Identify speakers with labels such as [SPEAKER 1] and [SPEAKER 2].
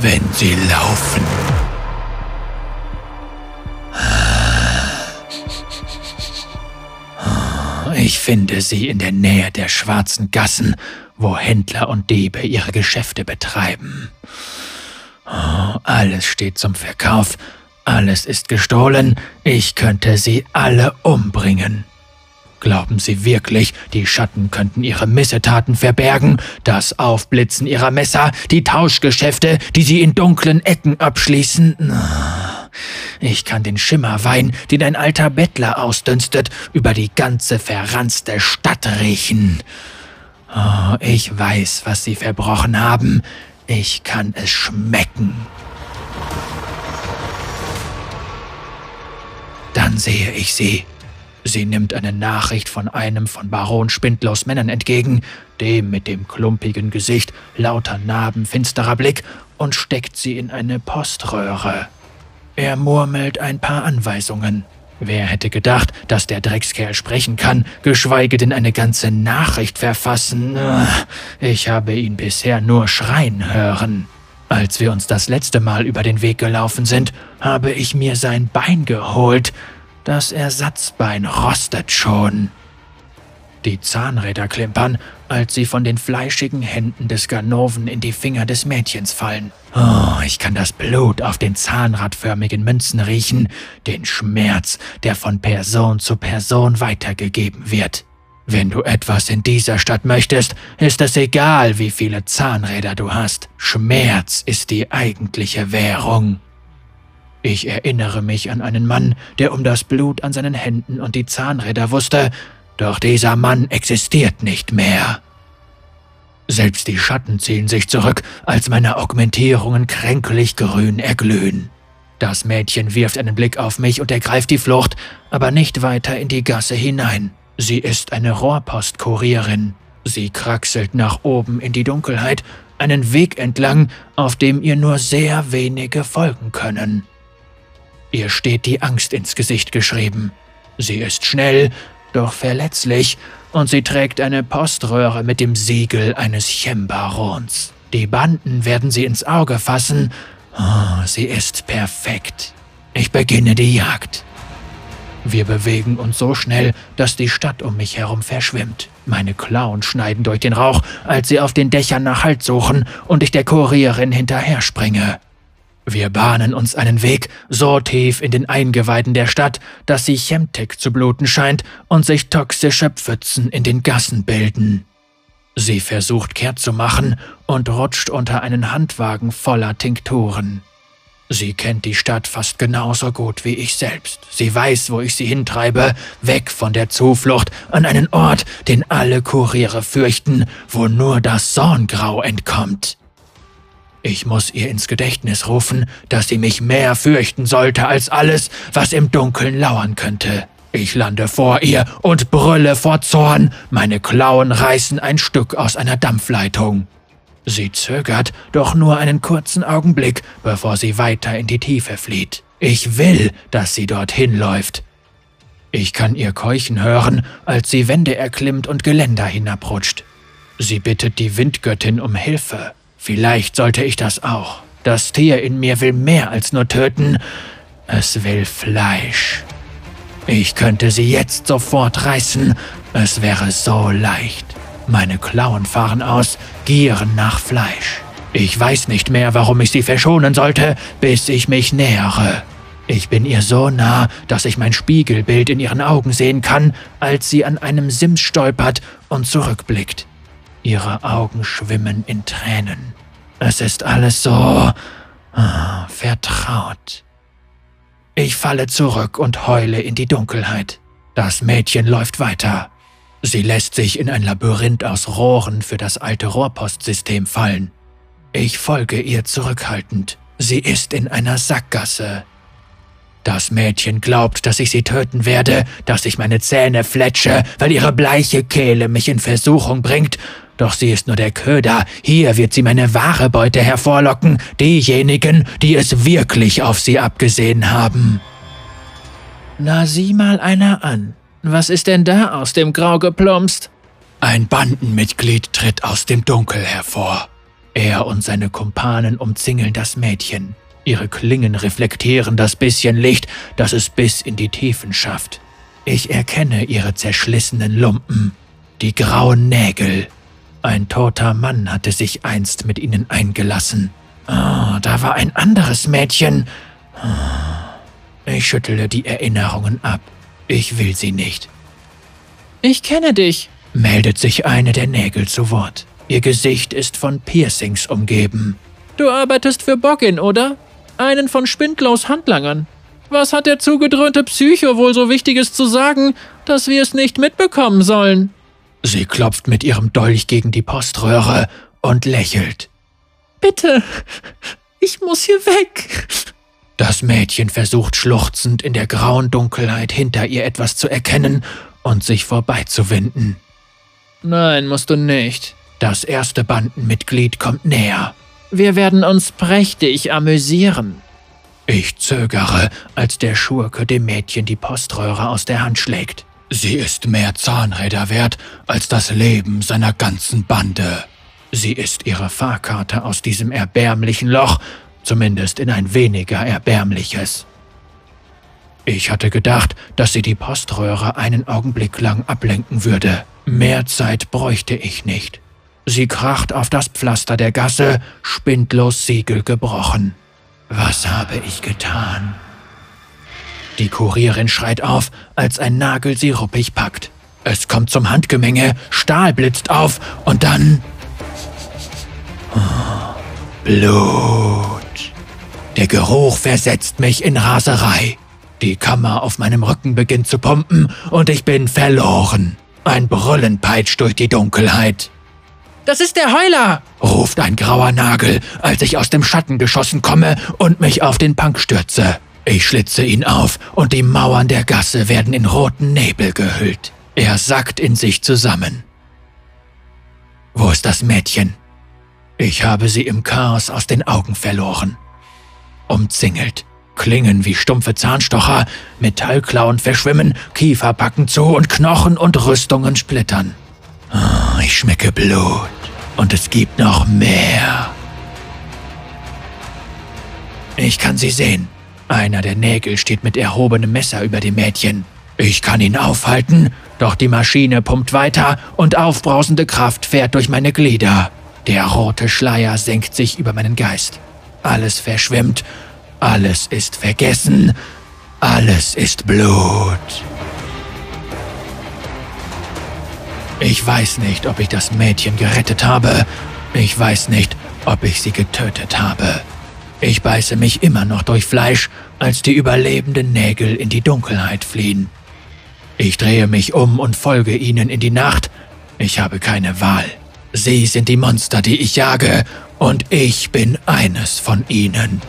[SPEAKER 1] wenn sie laufen. Ich finde sie in der Nähe der schwarzen Gassen, wo Händler und Diebe ihre Geschäfte betreiben. Oh, alles steht zum Verkauf, alles ist gestohlen, ich könnte sie alle umbringen. Glauben Sie wirklich, die Schatten könnten ihre Missetaten verbergen, das Aufblitzen ihrer Messer, die Tauschgeschäfte, die sie in dunklen Ecken abschließen? Ich kann den Schimmerwein, den ein alter Bettler ausdünstet, über die ganze verranzte Stadt riechen. Oh, ich weiß, was sie verbrochen haben. Ich kann es schmecken. Dann sehe ich sie. Sie nimmt eine Nachricht von einem von Baron Spindlos Männern entgegen, dem mit dem klumpigen Gesicht, lauter Narben, finsterer Blick, und steckt sie in eine Poströhre. Er murmelt ein paar Anweisungen. Wer hätte gedacht, dass der Dreckskerl sprechen kann, geschweige denn eine ganze Nachricht verfassen? Ich habe ihn bisher nur schreien hören. Als wir uns das letzte Mal über den Weg gelaufen sind, habe ich mir sein Bein geholt. Das Ersatzbein rostet schon. Die Zahnräder klimpern, als sie von den fleischigen Händen des Ganoven in die Finger des Mädchens fallen. Oh, ich kann das Blut auf den zahnradförmigen Münzen riechen, den Schmerz, der von Person zu Person weitergegeben wird. Wenn du etwas in dieser Stadt möchtest, ist es egal, wie viele Zahnräder du hast. Schmerz ist die eigentliche Währung. Ich erinnere mich an einen Mann, der um das Blut an seinen Händen und die Zahnräder wusste, doch dieser Mann existiert nicht mehr. Selbst die Schatten ziehen sich zurück, als meine Augmentierungen kränklich grün erglühen. Das Mädchen wirft einen Blick auf mich und ergreift die Flucht, aber nicht weiter in die Gasse hinein. Sie ist eine Rohrpostkurierin. Sie kraxelt nach oben in die Dunkelheit, einen Weg entlang, auf dem ihr nur sehr wenige folgen können. Ihr steht die Angst ins Gesicht geschrieben. Sie ist schnell, doch verletzlich, und sie trägt eine Poströhre mit dem Siegel eines Chembarons. Die Banden werden sie ins Auge fassen. Oh, sie ist perfekt. Ich beginne die Jagd. Wir bewegen uns so schnell, dass die Stadt um mich herum verschwimmt. Meine Klauen schneiden durch den Rauch, als sie auf den Dächern nach Halt suchen und ich der Kurierin hinterher springe. Wir bahnen uns einen Weg so tief in den Eingeweiden der Stadt, dass sie Chemtik zu bluten scheint und sich toxische Pfützen in den Gassen bilden. Sie versucht kehrt zu machen und rutscht unter einen Handwagen voller Tinkturen. Sie kennt die Stadt fast genauso gut wie ich selbst. Sie weiß, wo ich sie hintreibe, weg von der Zuflucht an einen Ort, den alle Kuriere fürchten, wo nur das Sorngrau entkommt. Ich muss ihr ins Gedächtnis rufen, dass sie mich mehr fürchten sollte als alles, was im Dunkeln lauern könnte. Ich lande vor ihr und brülle vor Zorn, meine Klauen reißen ein Stück aus einer Dampfleitung. Sie zögert doch nur einen kurzen Augenblick, bevor sie weiter in die Tiefe flieht. Ich will, dass sie dorthin läuft. Ich kann ihr Keuchen hören, als sie Wände erklimmt und Geländer hinabrutscht. Sie bittet die Windgöttin um Hilfe. Vielleicht sollte ich das auch. Das Tier in mir will mehr als nur töten. Es will Fleisch. Ich könnte sie jetzt sofort reißen. Es wäre so leicht. Meine Klauen fahren aus, gieren nach Fleisch. Ich weiß nicht mehr, warum ich sie verschonen sollte, bis ich mich nähere. Ich bin ihr so nah, dass ich mein Spiegelbild in ihren Augen sehen kann, als sie an einem Sims stolpert und zurückblickt. Ihre Augen schwimmen in Tränen. Es ist alles so ah, vertraut. Ich falle zurück und heule in die Dunkelheit. Das Mädchen läuft weiter. Sie lässt sich in ein Labyrinth aus Rohren für das alte Rohrpostsystem fallen. Ich folge ihr zurückhaltend. Sie ist in einer Sackgasse. Das Mädchen glaubt, dass ich sie töten werde, dass ich meine Zähne fletsche, weil ihre bleiche Kehle mich in Versuchung bringt doch sie ist nur der Köder. Hier wird sie meine wahre Beute hervorlocken. Diejenigen, die es wirklich auf sie abgesehen haben. Na, sieh mal einer an. Was ist denn da aus dem Grau geplumpst? Ein Bandenmitglied tritt aus dem Dunkel hervor. Er und seine Kumpanen umzingeln das Mädchen. Ihre Klingen reflektieren das bisschen Licht, das es bis in die Tiefen schafft. Ich erkenne ihre zerschlissenen Lumpen, die grauen Nägel. Ein toter Mann hatte sich einst mit ihnen eingelassen. Oh, da war ein anderes Mädchen. Ich schüttle die Erinnerungen ab. Ich will sie nicht.
[SPEAKER 2] Ich kenne dich,
[SPEAKER 1] meldet sich eine der Nägel zu Wort. Ihr Gesicht ist von Piercings umgeben.
[SPEAKER 2] Du arbeitest für Boggin, oder? Einen von Spindlaus Handlangern. Was hat der zugedröhnte Psycho wohl so Wichtiges zu sagen, dass wir es nicht mitbekommen sollen?
[SPEAKER 1] Sie klopft mit ihrem Dolch gegen die Poströhre und lächelt.
[SPEAKER 2] Bitte, ich muss hier weg.
[SPEAKER 1] Das Mädchen versucht schluchzend in der grauen Dunkelheit hinter ihr etwas zu erkennen und sich vorbeizuwinden.
[SPEAKER 2] Nein, musst du nicht.
[SPEAKER 1] Das erste Bandenmitglied kommt näher.
[SPEAKER 2] Wir werden uns prächtig amüsieren.
[SPEAKER 1] Ich zögere, als der Schurke dem Mädchen die Poströhre aus der Hand schlägt. Sie ist mehr Zahnräder wert als das Leben seiner ganzen Bande. Sie ist ihre Fahrkarte aus diesem erbärmlichen Loch, zumindest in ein weniger erbärmliches. Ich hatte gedacht, dass sie die Poströhre einen Augenblick lang ablenken würde. Mehr Zeit bräuchte ich nicht. Sie kracht auf das Pflaster der Gasse, spindlos Siegel gebrochen. Was habe ich getan? Die Kurierin schreit auf, als ein Nagel sie ruppig packt. Es kommt zum Handgemenge, Stahl blitzt auf und dann... Oh, Blut. Der Geruch versetzt mich in Raserei. Die Kammer auf meinem Rücken beginnt zu pumpen und ich bin verloren. Ein Brüllen peitscht durch die Dunkelheit.
[SPEAKER 2] Das ist der Heuler!
[SPEAKER 1] ruft ein grauer Nagel, als ich aus dem Schatten geschossen komme und mich auf den Punk stürze. Ich schlitze ihn auf und die Mauern der Gasse werden in roten Nebel gehüllt. Er sackt in sich zusammen. Wo ist das Mädchen? Ich habe sie im Chaos aus den Augen verloren. Umzingelt, Klingen wie stumpfe Zahnstocher, Metallklauen verschwimmen, Kiefer packen zu und Knochen und Rüstungen splittern. Oh, ich schmecke Blut. Und es gibt noch mehr. Ich kann sie sehen. Einer der Nägel steht mit erhobenem Messer über dem Mädchen. Ich kann ihn aufhalten, doch die Maschine pumpt weiter und aufbrausende Kraft fährt durch meine Glieder. Der rote Schleier senkt sich über meinen Geist. Alles verschwimmt, alles ist vergessen, alles ist Blut. Ich weiß nicht, ob ich das Mädchen gerettet habe. Ich weiß nicht, ob ich sie getötet habe. Ich beiße mich immer noch durch Fleisch, als die überlebenden Nägel in die Dunkelheit fliehen. Ich drehe mich um und folge ihnen in die Nacht. Ich habe keine Wahl. Sie sind die Monster, die ich jage, und ich bin eines von ihnen.